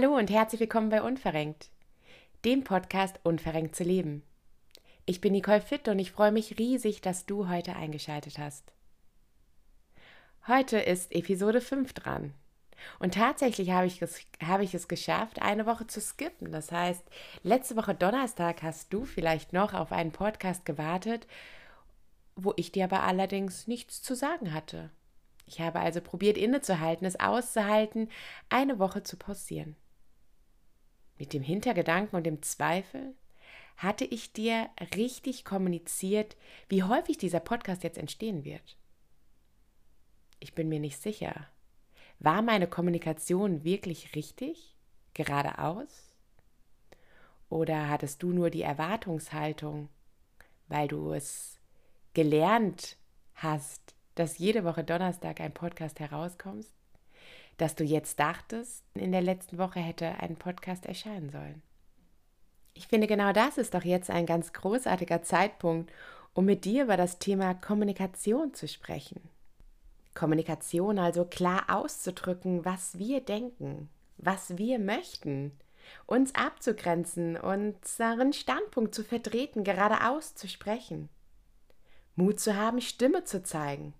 Hallo und herzlich willkommen bei Unverrenkt, dem Podcast Unverrenkt zu leben. Ich bin Nicole Fitt und ich freue mich riesig, dass du heute eingeschaltet hast. Heute ist Episode 5 dran. Und tatsächlich habe ich, es, habe ich es geschafft, eine Woche zu skippen. Das heißt, letzte Woche Donnerstag hast du vielleicht noch auf einen Podcast gewartet, wo ich dir aber allerdings nichts zu sagen hatte. Ich habe also probiert innezuhalten, es auszuhalten, eine Woche zu pausieren. Mit dem Hintergedanken und dem Zweifel hatte ich dir richtig kommuniziert, wie häufig dieser Podcast jetzt entstehen wird. Ich bin mir nicht sicher. War meine Kommunikation wirklich richtig? Geradeaus? Oder hattest du nur die Erwartungshaltung, weil du es gelernt hast, dass jede Woche Donnerstag ein Podcast herauskommt, dass du jetzt dachtest, in der letzten Woche hätte ein Podcast erscheinen sollen. Ich finde, genau das ist doch jetzt ein ganz großartiger Zeitpunkt, um mit dir über das Thema Kommunikation zu sprechen. Kommunikation also klar auszudrücken, was wir denken, was wir möchten, uns abzugrenzen, unseren Standpunkt zu vertreten, geradeaus zu sprechen. Mut zu haben, Stimme zu zeigen,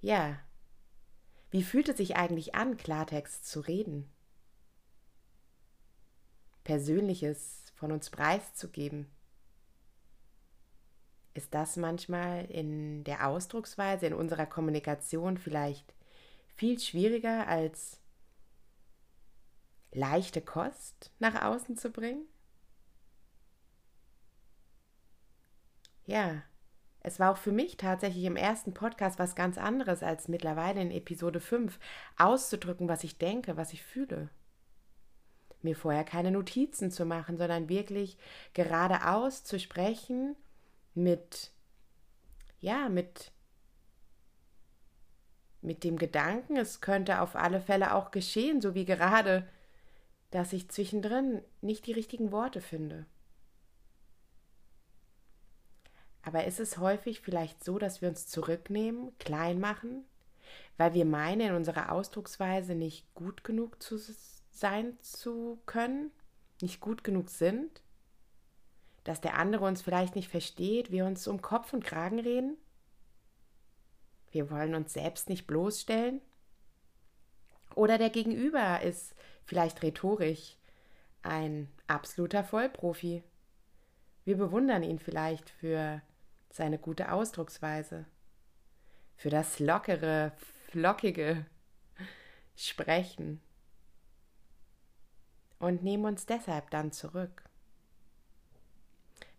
ja. Wie fühlt es sich eigentlich an, Klartext zu reden? Persönliches von uns preiszugeben? Ist das manchmal in der Ausdrucksweise, in unserer Kommunikation vielleicht viel schwieriger als leichte Kost nach außen zu bringen? Ja, es war auch für mich tatsächlich im ersten Podcast was ganz anderes als mittlerweile in Episode 5, auszudrücken, was ich denke, was ich fühle. Mir vorher keine Notizen zu machen, sondern wirklich geradeaus zu sprechen mit, ja, mit, mit dem Gedanken, es könnte auf alle Fälle auch geschehen, so wie gerade, dass ich zwischendrin nicht die richtigen Worte finde. Aber ist es häufig vielleicht so, dass wir uns zurücknehmen, klein machen, weil wir meinen, in unserer Ausdrucksweise nicht gut genug zu sein zu können, nicht gut genug sind? Dass der andere uns vielleicht nicht versteht, wir uns um Kopf und Kragen reden? Wir wollen uns selbst nicht bloßstellen? Oder der Gegenüber ist vielleicht rhetorisch ein absoluter Vollprofi. Wir bewundern ihn vielleicht für seine gute Ausdrucksweise, für das lockere, flockige Sprechen und nehmen uns deshalb dann zurück.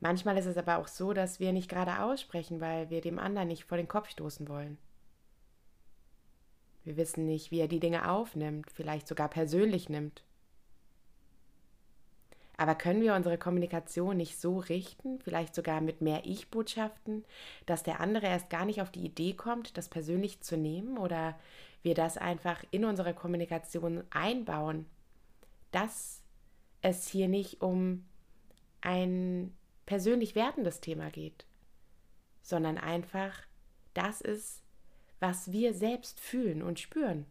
Manchmal ist es aber auch so, dass wir nicht gerade aussprechen, weil wir dem anderen nicht vor den Kopf stoßen wollen. Wir wissen nicht, wie er die Dinge aufnimmt, vielleicht sogar persönlich nimmt. Aber können wir unsere Kommunikation nicht so richten, vielleicht sogar mit mehr Ich-Botschaften, dass der andere erst gar nicht auf die Idee kommt, das persönlich zu nehmen oder wir das einfach in unsere Kommunikation einbauen, dass es hier nicht um ein persönlich wertendes Thema geht, sondern einfach das ist, was wir selbst fühlen und spüren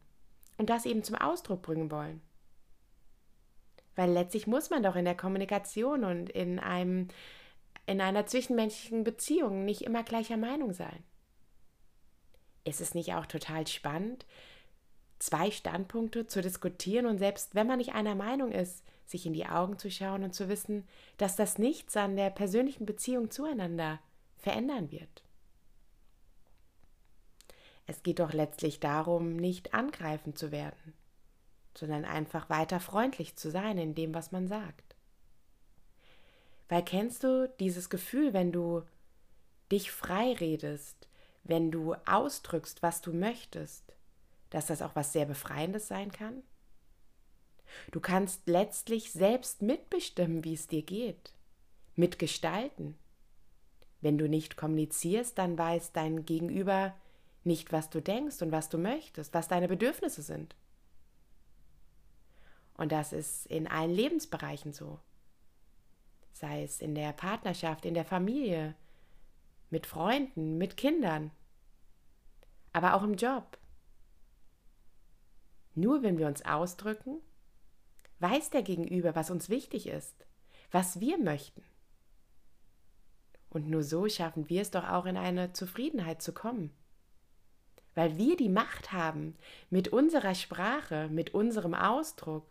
und das eben zum Ausdruck bringen wollen. Weil letztlich muss man doch in der Kommunikation und in einem in einer zwischenmenschlichen Beziehung nicht immer gleicher Meinung sein. Ist es nicht auch total spannend, zwei Standpunkte zu diskutieren und selbst wenn man nicht einer Meinung ist, sich in die Augen zu schauen und zu wissen, dass das nichts an der persönlichen Beziehung zueinander verändern wird? Es geht doch letztlich darum, nicht angreifend zu werden, sondern einfach weiter freundlich zu sein in dem, was man sagt. Weil kennst du dieses Gefühl, wenn du dich frei redest, wenn du ausdrückst, was du möchtest, dass das auch was sehr Befreiendes sein kann? Du kannst letztlich selbst mitbestimmen, wie es dir geht, mitgestalten. Wenn du nicht kommunizierst, dann weiß dein Gegenüber nicht, was du denkst und was du möchtest, was deine Bedürfnisse sind. Und das ist in allen Lebensbereichen so. Sei es in der Partnerschaft, in der Familie, mit Freunden, mit Kindern, aber auch im Job. Nur wenn wir uns ausdrücken, weiß der Gegenüber, was uns wichtig ist, was wir möchten. Und nur so schaffen wir es doch auch in eine Zufriedenheit zu kommen. Weil wir die Macht haben, mit unserer Sprache, mit unserem Ausdruck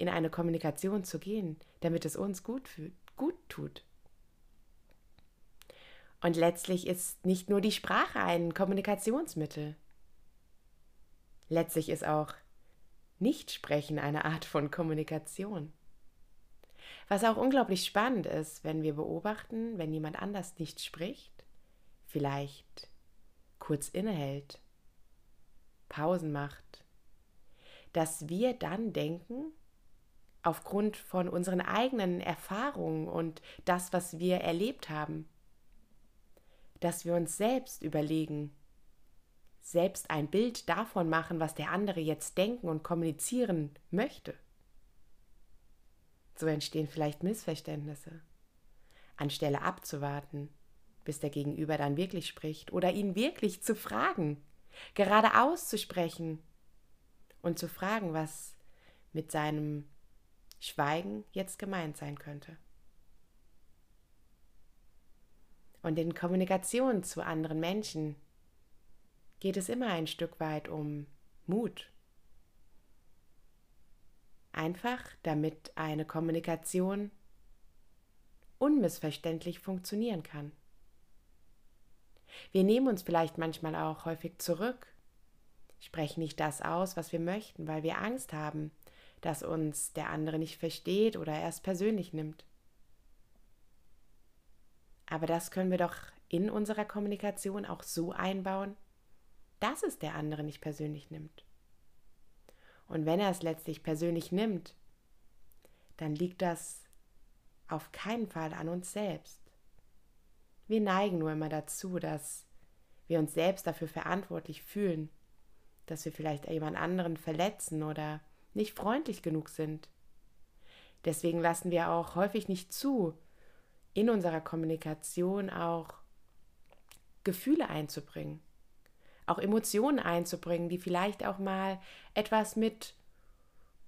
in eine Kommunikation zu gehen, damit es uns gut, gut tut. Und letztlich ist nicht nur die Sprache ein Kommunikationsmittel. Letztlich ist auch Nichtsprechen eine Art von Kommunikation. Was auch unglaublich spannend ist, wenn wir beobachten, wenn jemand anders nicht spricht, vielleicht kurz innehält, Pausen macht, dass wir dann denken, aufgrund von unseren eigenen Erfahrungen und das, was wir erlebt haben, dass wir uns selbst überlegen, selbst ein Bild davon machen, was der andere jetzt denken und kommunizieren möchte. So entstehen vielleicht Missverständnisse. Anstelle abzuwarten, bis der Gegenüber dann wirklich spricht oder ihn wirklich zu fragen, gerade auszusprechen und zu fragen, was mit seinem Schweigen jetzt gemeint sein könnte. Und in Kommunikation zu anderen Menschen geht es immer ein Stück weit um Mut Einfach damit eine Kommunikation unmissverständlich funktionieren kann. Wir nehmen uns vielleicht manchmal auch häufig zurück, sprechen nicht das aus, was wir möchten, weil wir Angst haben, dass uns der andere nicht versteht oder erst persönlich nimmt. Aber das können wir doch in unserer Kommunikation auch so einbauen, dass es der andere nicht persönlich nimmt. Und wenn er es letztlich persönlich nimmt, dann liegt das auf keinen Fall an uns selbst. Wir neigen nur immer dazu, dass wir uns selbst dafür verantwortlich fühlen, dass wir vielleicht jemand anderen verletzen oder nicht freundlich genug sind. Deswegen lassen wir auch häufig nicht zu, in unserer Kommunikation auch Gefühle einzubringen auch Emotionen einzubringen, die vielleicht auch mal etwas mit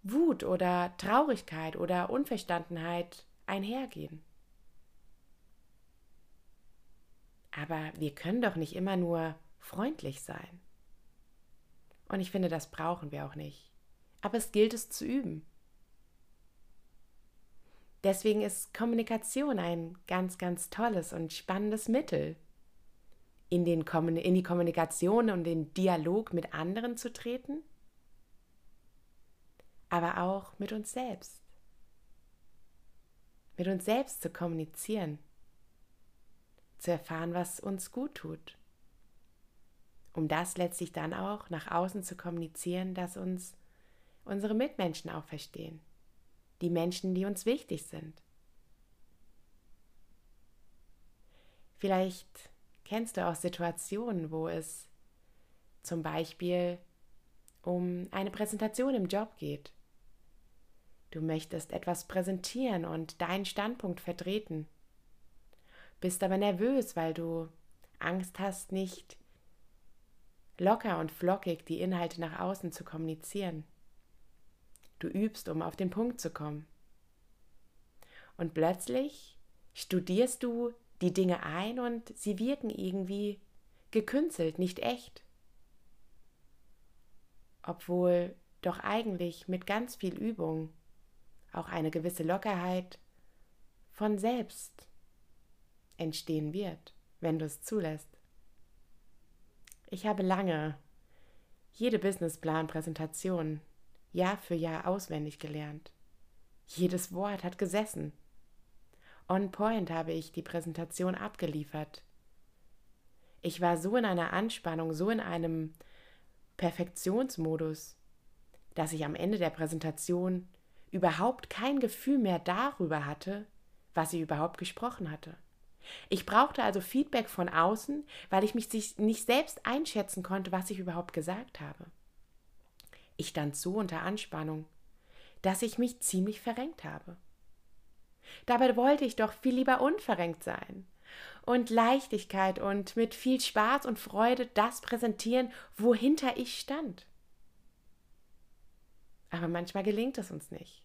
Wut oder Traurigkeit oder Unverstandenheit einhergehen. Aber wir können doch nicht immer nur freundlich sein. Und ich finde, das brauchen wir auch nicht. Aber es gilt es zu üben. Deswegen ist Kommunikation ein ganz, ganz tolles und spannendes Mittel, in, den, in die Kommunikation und den Dialog mit anderen zu treten, aber auch mit uns selbst. Mit uns selbst zu kommunizieren, zu erfahren, was uns gut tut, um das letztlich dann auch nach außen zu kommunizieren, dass uns unsere Mitmenschen auch verstehen, die Menschen, die uns wichtig sind. Vielleicht Kennst du auch Situationen, wo es zum Beispiel um eine Präsentation im Job geht? Du möchtest etwas präsentieren und deinen Standpunkt vertreten, bist aber nervös, weil du Angst hast, nicht locker und flockig die Inhalte nach außen zu kommunizieren. Du übst, um auf den Punkt zu kommen. Und plötzlich studierst du die Dinge ein und sie wirken irgendwie gekünstelt, nicht echt. Obwohl doch eigentlich mit ganz viel Übung auch eine gewisse Lockerheit von selbst entstehen wird, wenn du es zulässt. Ich habe lange jede Businessplan-Präsentation Jahr für Jahr auswendig gelernt. Jedes Wort hat gesessen. On point habe ich die Präsentation abgeliefert. Ich war so in einer Anspannung, so in einem Perfektionsmodus, dass ich am Ende der Präsentation überhaupt kein Gefühl mehr darüber hatte, was ich überhaupt gesprochen hatte. Ich brauchte also Feedback von außen, weil ich mich nicht selbst einschätzen konnte, was ich überhaupt gesagt habe. Ich stand so unter Anspannung, dass ich mich ziemlich verrenkt habe. Dabei wollte ich doch viel lieber unverrenkt sein und Leichtigkeit und mit viel Spaß und Freude das präsentieren, wohinter ich stand. Aber manchmal gelingt es uns nicht.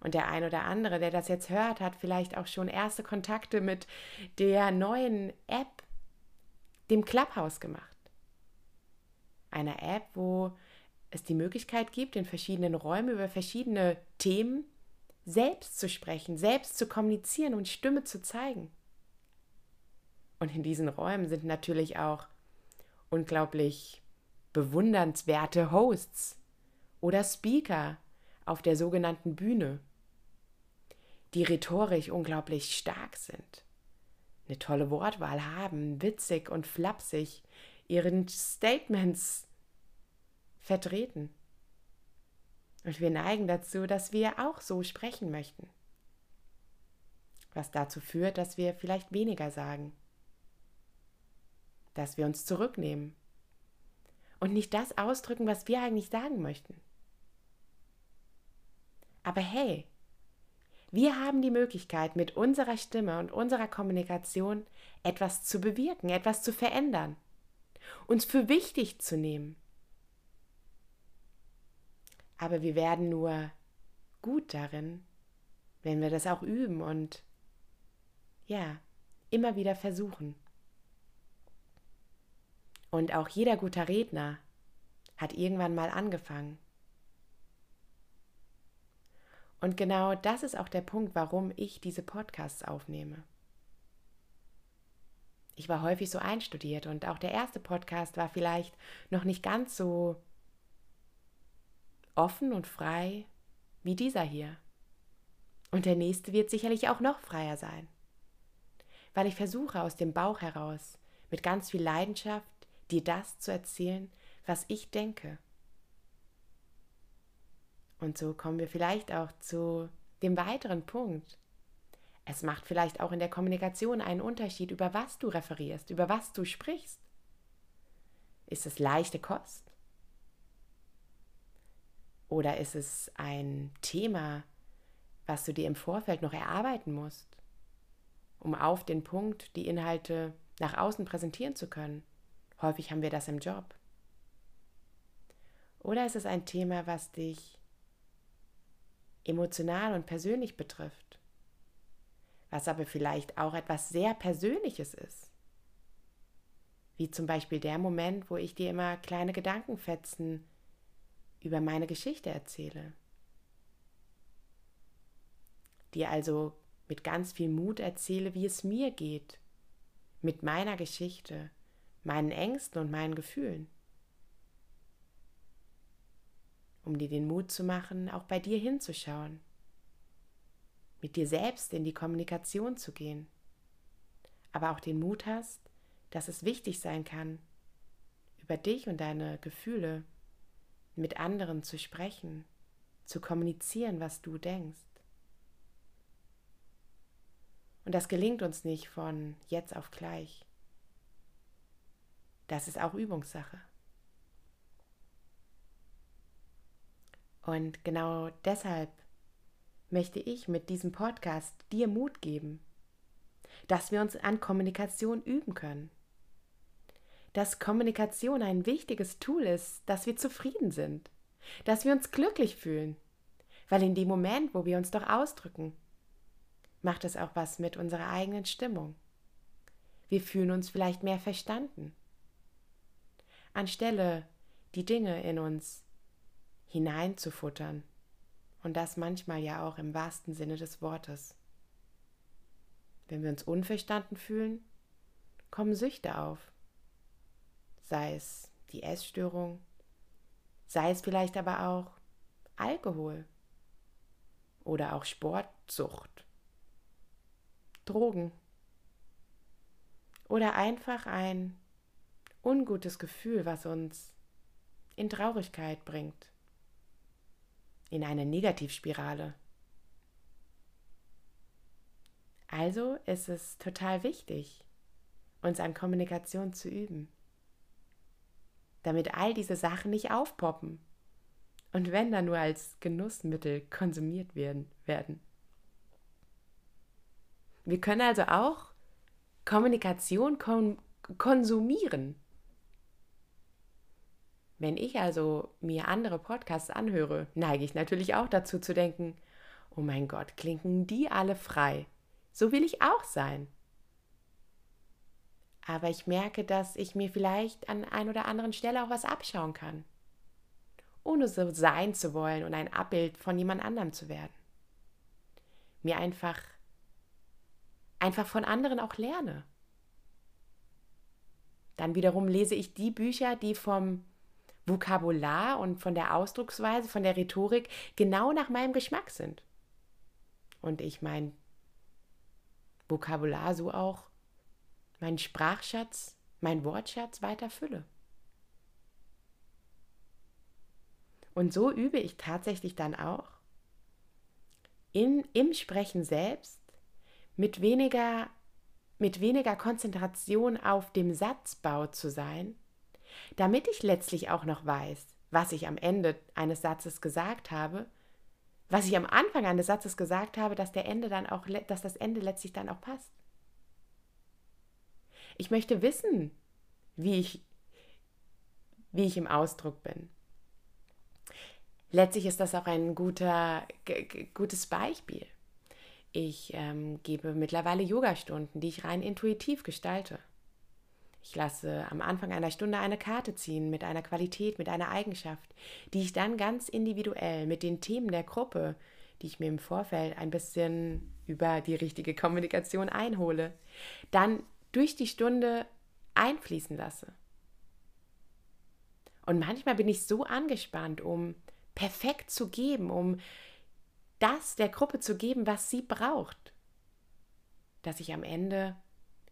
Und der ein oder andere, der das jetzt hört, hat vielleicht auch schon erste Kontakte mit der neuen App, dem Clubhouse gemacht. Einer App, wo es die Möglichkeit gibt, in verschiedenen Räumen über verschiedene Themen selbst zu sprechen, selbst zu kommunizieren und Stimme zu zeigen. Und in diesen Räumen sind natürlich auch unglaublich bewundernswerte Hosts oder Speaker auf der sogenannten Bühne, die rhetorisch unglaublich stark sind, eine tolle Wortwahl haben, witzig und flapsig ihren Statements vertreten. Und wir neigen dazu, dass wir auch so sprechen möchten. Was dazu führt, dass wir vielleicht weniger sagen. Dass wir uns zurücknehmen. Und nicht das ausdrücken, was wir eigentlich sagen möchten. Aber hey, wir haben die Möglichkeit, mit unserer Stimme und unserer Kommunikation etwas zu bewirken, etwas zu verändern, uns für wichtig zu nehmen aber wir werden nur gut darin, wenn wir das auch üben und ja, immer wieder versuchen. Und auch jeder guter Redner hat irgendwann mal angefangen. Und genau das ist auch der Punkt, warum ich diese Podcasts aufnehme. Ich war häufig so einstudiert und auch der erste Podcast war vielleicht noch nicht ganz so offen und frei wie dieser hier. Und der nächste wird sicherlich auch noch freier sein. Weil ich versuche aus dem Bauch heraus, mit ganz viel Leidenschaft, dir das zu erzählen, was ich denke. Und so kommen wir vielleicht auch zu dem weiteren Punkt. Es macht vielleicht auch in der Kommunikation einen Unterschied, über was du referierst, über was du sprichst. Ist es leichte Kost? Oder ist es ein Thema, was du dir im Vorfeld noch erarbeiten musst, um auf den Punkt die Inhalte nach außen präsentieren zu können? Häufig haben wir das im Job. Oder ist es ein Thema, was dich emotional und persönlich betrifft, was aber vielleicht auch etwas sehr Persönliches ist? Wie zum Beispiel der Moment, wo ich dir immer kleine Gedankenfetzen über meine Geschichte erzähle. Dir also mit ganz viel Mut erzähle, wie es mir geht, mit meiner Geschichte, meinen Ängsten und meinen Gefühlen. Um dir den Mut zu machen, auch bei dir hinzuschauen, mit dir selbst in die Kommunikation zu gehen, aber auch den Mut hast, dass es wichtig sein kann, über dich und deine Gefühle mit anderen zu sprechen, zu kommunizieren, was du denkst. Und das gelingt uns nicht von jetzt auf gleich. Das ist auch Übungssache. Und genau deshalb möchte ich mit diesem Podcast dir Mut geben, dass wir uns an Kommunikation üben können dass Kommunikation ein wichtiges Tool ist, dass wir zufrieden sind, dass wir uns glücklich fühlen. Weil in dem Moment, wo wir uns doch ausdrücken, macht es auch was mit unserer eigenen Stimmung. Wir fühlen uns vielleicht mehr verstanden. Anstelle die Dinge in uns hineinzufuttern. Und das manchmal ja auch im wahrsten Sinne des Wortes. Wenn wir uns unverstanden fühlen, kommen Süchte auf sei es die Essstörung, sei es vielleicht aber auch Alkohol oder auch Sportsucht, Drogen oder einfach ein ungutes Gefühl, was uns in Traurigkeit bringt, in eine Negativspirale. Also ist es total wichtig, uns an Kommunikation zu üben damit all diese Sachen nicht aufpoppen. Und wenn dann nur als Genussmittel konsumiert werden. werden. Wir können also auch Kommunikation kon konsumieren. Wenn ich also mir andere Podcasts anhöre, neige ich natürlich auch dazu zu denken, oh mein Gott, klinken die alle frei. So will ich auch sein. Aber ich merke, dass ich mir vielleicht an ein oder anderen Stelle auch was abschauen kann, ohne so sein zu wollen und ein Abbild von jemand anderem zu werden. Mir einfach, einfach von anderen auch lerne. Dann wiederum lese ich die Bücher, die vom Vokabular und von der Ausdrucksweise, von der Rhetorik genau nach meinem Geschmack sind. Und ich mein Vokabular so auch meinen Sprachschatz, meinen Wortschatz weiter fülle. Und so übe ich tatsächlich dann auch in, im Sprechen selbst mit weniger, mit weniger Konzentration auf dem Satzbau zu sein, damit ich letztlich auch noch weiß, was ich am Ende eines Satzes gesagt habe, was ich am Anfang eines Satzes gesagt habe, dass der Ende dann auch, dass das Ende letztlich dann auch passt. Ich möchte wissen, wie ich, wie ich im Ausdruck bin. Letztlich ist das auch ein guter, gutes Beispiel. Ich ähm, gebe mittlerweile Yogastunden, die ich rein intuitiv gestalte. Ich lasse am Anfang einer Stunde eine Karte ziehen mit einer Qualität, mit einer Eigenschaft, die ich dann ganz individuell mit den Themen der Gruppe, die ich mir im Vorfeld ein bisschen über die richtige Kommunikation einhole, dann durch die Stunde einfließen lasse. Und manchmal bin ich so angespannt, um perfekt zu geben, um das der Gruppe zu geben, was sie braucht, dass ich am Ende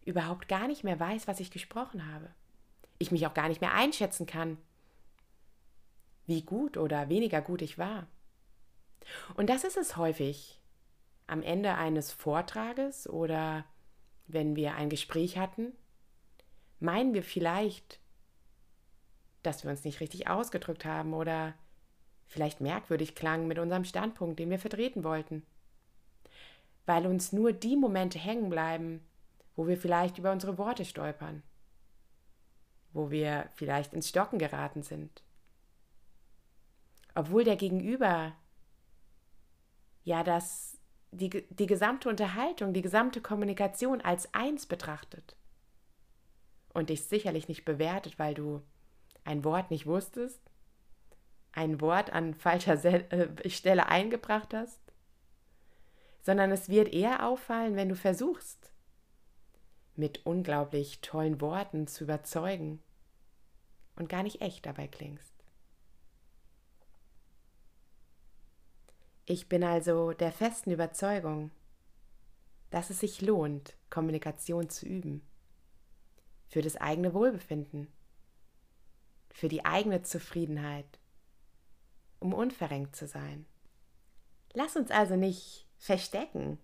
überhaupt gar nicht mehr weiß, was ich gesprochen habe. Ich mich auch gar nicht mehr einschätzen kann, wie gut oder weniger gut ich war. Und das ist es häufig am Ende eines Vortrages oder wenn wir ein Gespräch hatten, meinen wir vielleicht, dass wir uns nicht richtig ausgedrückt haben oder vielleicht merkwürdig klangen mit unserem Standpunkt, den wir vertreten wollten. Weil uns nur die Momente hängen bleiben, wo wir vielleicht über unsere Worte stolpern, wo wir vielleicht ins Stocken geraten sind. Obwohl der Gegenüber ja das die, die gesamte Unterhaltung, die gesamte Kommunikation als eins betrachtet und dich sicherlich nicht bewertet, weil du ein Wort nicht wusstest, ein Wort an falscher äh, Stelle eingebracht hast, sondern es wird eher auffallen, wenn du versuchst, mit unglaublich tollen Worten zu überzeugen und gar nicht echt dabei klingst. Ich bin also der festen Überzeugung, dass es sich lohnt, Kommunikation zu üben. Für das eigene Wohlbefinden, für die eigene Zufriedenheit, um unverrenkt zu sein. Lass uns also nicht verstecken,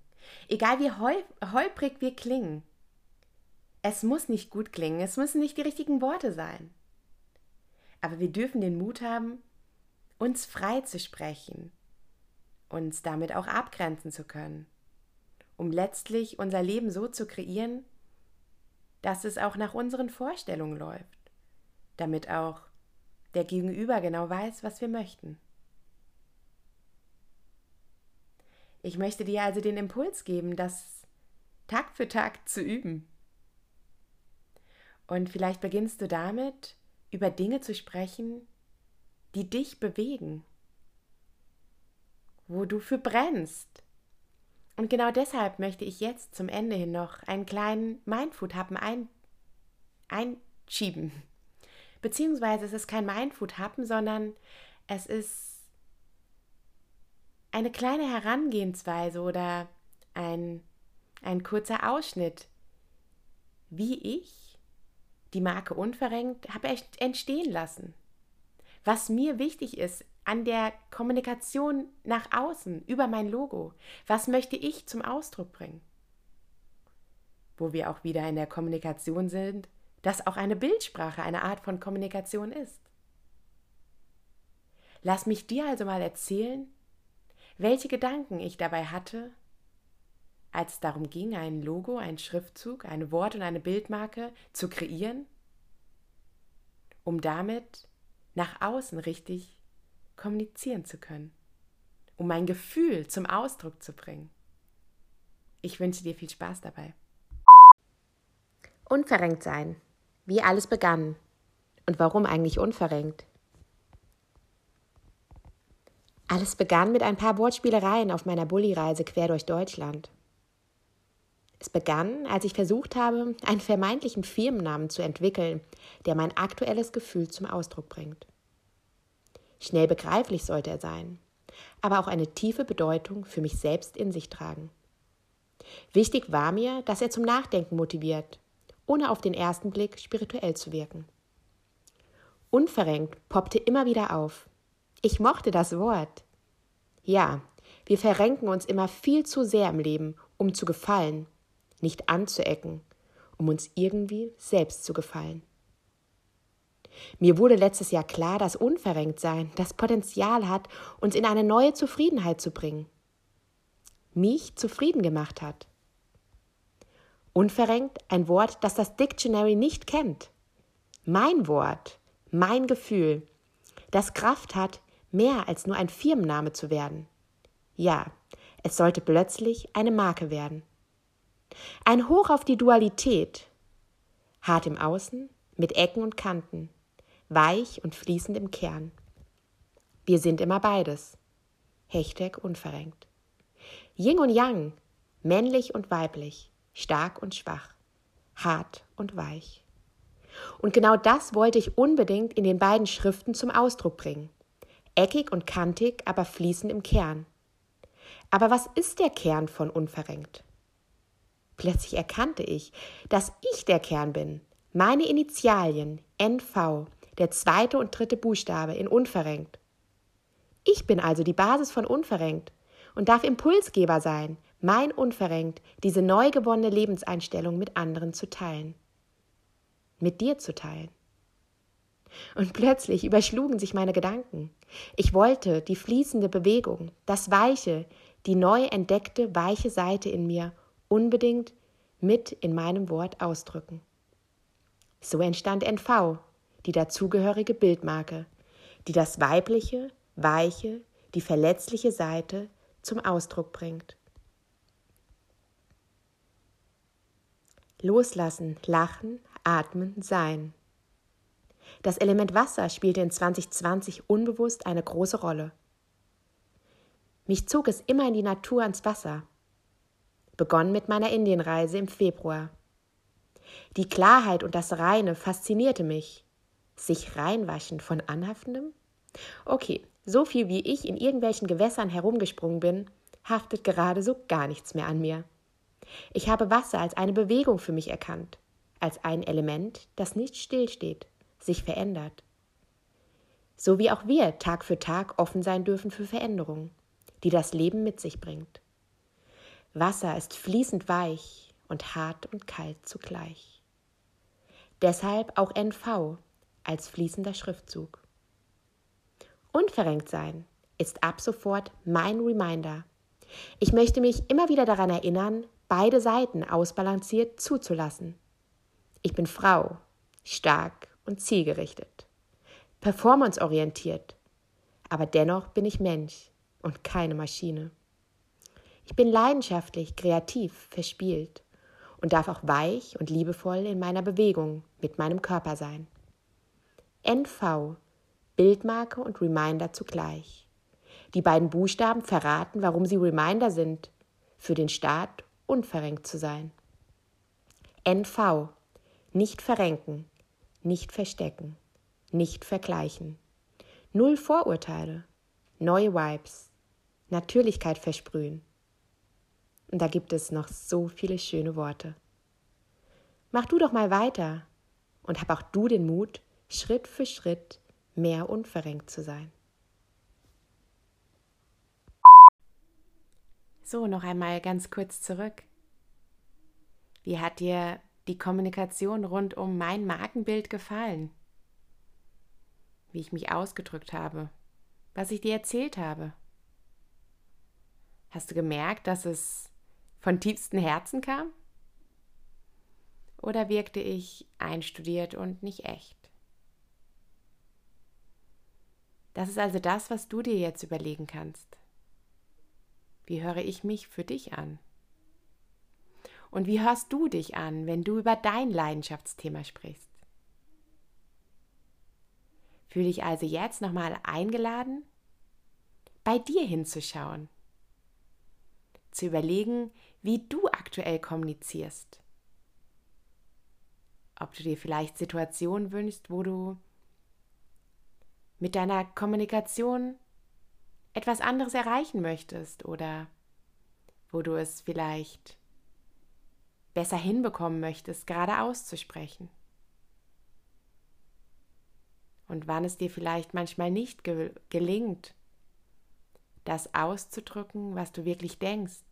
egal wie holprig wir klingen. Es muss nicht gut klingen, es müssen nicht die richtigen Worte sein. Aber wir dürfen den Mut haben, uns frei zu sprechen, uns damit auch abgrenzen zu können, um letztlich unser Leben so zu kreieren, dass es auch nach unseren Vorstellungen läuft, damit auch der Gegenüber genau weiß, was wir möchten. Ich möchte dir also den Impuls geben, das Tag für Tag zu üben. Und vielleicht beginnst du damit, über Dinge zu sprechen, die dich bewegen, wo du für brennst. Und genau deshalb möchte ich jetzt zum Ende hin noch einen kleinen Mindfood-Happen ein, einschieben. Beziehungsweise es ist kein Mindfood-Happen, sondern es ist eine kleine Herangehensweise oder ein, ein kurzer Ausschnitt, wie ich die Marke unverrenkt habe entstehen lassen. Was mir wichtig ist an der Kommunikation nach außen über mein Logo. Was möchte ich zum Ausdruck bringen? Wo wir auch wieder in der Kommunikation sind, dass auch eine Bildsprache eine Art von Kommunikation ist. Lass mich dir also mal erzählen, welche Gedanken ich dabei hatte, als es darum ging, ein Logo, ein Schriftzug, ein Wort und eine Bildmarke zu kreieren, um damit nach außen richtig kommunizieren zu können, um mein Gefühl zum Ausdruck zu bringen. Ich wünsche dir viel Spaß dabei. Unverrenkt sein, wie alles begann und warum eigentlich unverrenkt. Alles begann mit ein paar Wortspielereien auf meiner Bulli-Reise quer durch Deutschland. Es begann, als ich versucht habe, einen vermeintlichen Firmennamen zu entwickeln, der mein aktuelles Gefühl zum Ausdruck bringt. Schnell begreiflich sollte er sein, aber auch eine tiefe Bedeutung für mich selbst in sich tragen. Wichtig war mir, dass er zum Nachdenken motiviert, ohne auf den ersten Blick spirituell zu wirken. Unverrenkt poppte immer wieder auf. Ich mochte das Wort. Ja, wir verrenken uns immer viel zu sehr im Leben, um zu gefallen, nicht anzuecken, um uns irgendwie selbst zu gefallen. Mir wurde letztes Jahr klar, dass Unverrenktsein das Potenzial hat, uns in eine neue Zufriedenheit zu bringen. Mich zufrieden gemacht hat. Unverrenkt ein Wort, das das Dictionary nicht kennt. Mein Wort, mein Gefühl, das Kraft hat, mehr als nur ein Firmenname zu werden. Ja, es sollte plötzlich eine Marke werden. Ein Hoch auf die Dualität, hart im Außen, mit Ecken und Kanten, weich und fließend im Kern. Wir sind immer beides. Hashtag unverrenkt. Yin und Yang, männlich und weiblich, stark und schwach, hart und weich. Und genau das wollte ich unbedingt in den beiden Schriften zum Ausdruck bringen. Eckig und kantig, aber fließend im Kern. Aber was ist der Kern von unverrenkt? Plötzlich erkannte ich, dass ich der Kern bin. Meine Initialien, NV, der zweite und dritte Buchstabe in unverrenkt. Ich bin also die Basis von unverrenkt und darf Impulsgeber sein, mein unverrenkt, diese neu gewonnene Lebenseinstellung mit anderen zu teilen. Mit dir zu teilen. Und plötzlich überschlugen sich meine Gedanken. Ich wollte die fließende Bewegung, das Weiche, die neu entdeckte weiche Seite in mir unbedingt mit in meinem Wort ausdrücken. So entstand NV, die dazugehörige Bildmarke, die das weibliche, weiche, die verletzliche Seite zum Ausdruck bringt. Loslassen, lachen, atmen, sein. Das Element Wasser spielte in 2020 unbewusst eine große Rolle. Mich zog es immer in die Natur ans Wasser. Begonnen mit meiner Indienreise im Februar. Die Klarheit und das Reine faszinierte mich. Sich reinwaschen von Anhaftendem? Okay, so viel wie ich in irgendwelchen Gewässern herumgesprungen bin, haftet gerade so gar nichts mehr an mir. Ich habe Wasser als eine Bewegung für mich erkannt, als ein Element, das nicht stillsteht, sich verändert. So wie auch wir Tag für Tag offen sein dürfen für Veränderungen die das Leben mit sich bringt. Wasser ist fließend weich und hart und kalt zugleich. Deshalb auch NV als fließender Schriftzug. Unverrenkt sein ist ab sofort mein Reminder. Ich möchte mich immer wieder daran erinnern, beide Seiten ausbalanciert zuzulassen. Ich bin Frau, stark und zielgerichtet, performanceorientiert, aber dennoch bin ich Mensch und keine Maschine. Ich bin leidenschaftlich, kreativ, verspielt und darf auch weich und liebevoll in meiner Bewegung mit meinem Körper sein. NV, Bildmarke und Reminder zugleich. Die beiden Buchstaben verraten, warum sie Reminder sind, für den Staat unverrenkt zu sein. NV, nicht verrenken, nicht verstecken, nicht vergleichen. Null Vorurteile, neue Vibes, Natürlichkeit versprühen. Und da gibt es noch so viele schöne Worte. Mach du doch mal weiter und hab auch du den Mut, Schritt für Schritt mehr unverrenkt zu sein. So, noch einmal ganz kurz zurück. Wie hat dir die Kommunikation rund um mein Markenbild gefallen? Wie ich mich ausgedrückt habe, was ich dir erzählt habe? Hast du gemerkt, dass es von tiefstem Herzen kam? Oder wirkte ich einstudiert und nicht echt? Das ist also das, was du dir jetzt überlegen kannst. Wie höre ich mich für dich an? Und wie hörst du dich an, wenn du über dein Leidenschaftsthema sprichst? Fühle dich also jetzt nochmal eingeladen, bei dir hinzuschauen, zu überlegen, wie du aktuell kommunizierst. Ob du dir vielleicht Situationen wünschst, wo du mit deiner Kommunikation etwas anderes erreichen möchtest oder wo du es vielleicht besser hinbekommen möchtest, gerade auszusprechen. Und wann es dir vielleicht manchmal nicht ge gelingt, das auszudrücken, was du wirklich denkst,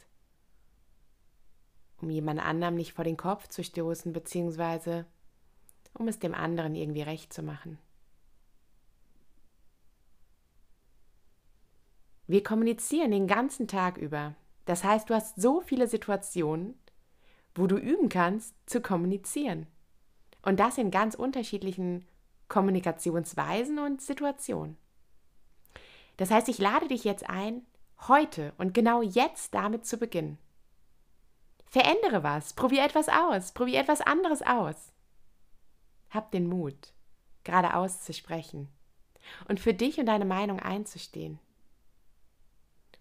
um jemand anderem nicht vor den Kopf zu stoßen, beziehungsweise um es dem anderen irgendwie recht zu machen. Wir kommunizieren den ganzen Tag über. Das heißt, du hast so viele Situationen, wo du üben kannst zu kommunizieren. Und das in ganz unterschiedlichen Kommunikationsweisen und Situationen. Das heißt, ich lade dich jetzt ein, heute und genau jetzt damit zu beginnen. Verändere was, probier etwas aus, probier etwas anderes aus. Hab den Mut, geradeaus zu sprechen und für dich und deine Meinung einzustehen.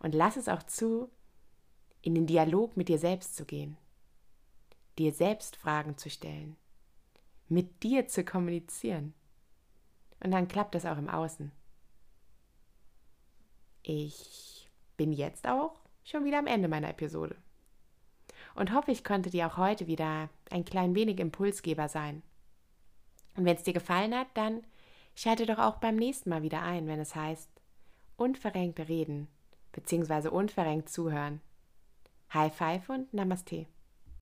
Und lass es auch zu, in den Dialog mit dir selbst zu gehen, dir selbst Fragen zu stellen, mit dir zu kommunizieren. Und dann klappt das auch im Außen. Ich bin jetzt auch schon wieder am Ende meiner Episode und hoffe, ich konnte dir auch heute wieder ein klein wenig Impulsgeber sein. Und wenn es dir gefallen hat, dann schalte doch auch beim nächsten Mal wieder ein, wenn es heißt unverrenkte Reden bzw. unverrenkt zuhören. High Five und Namaste.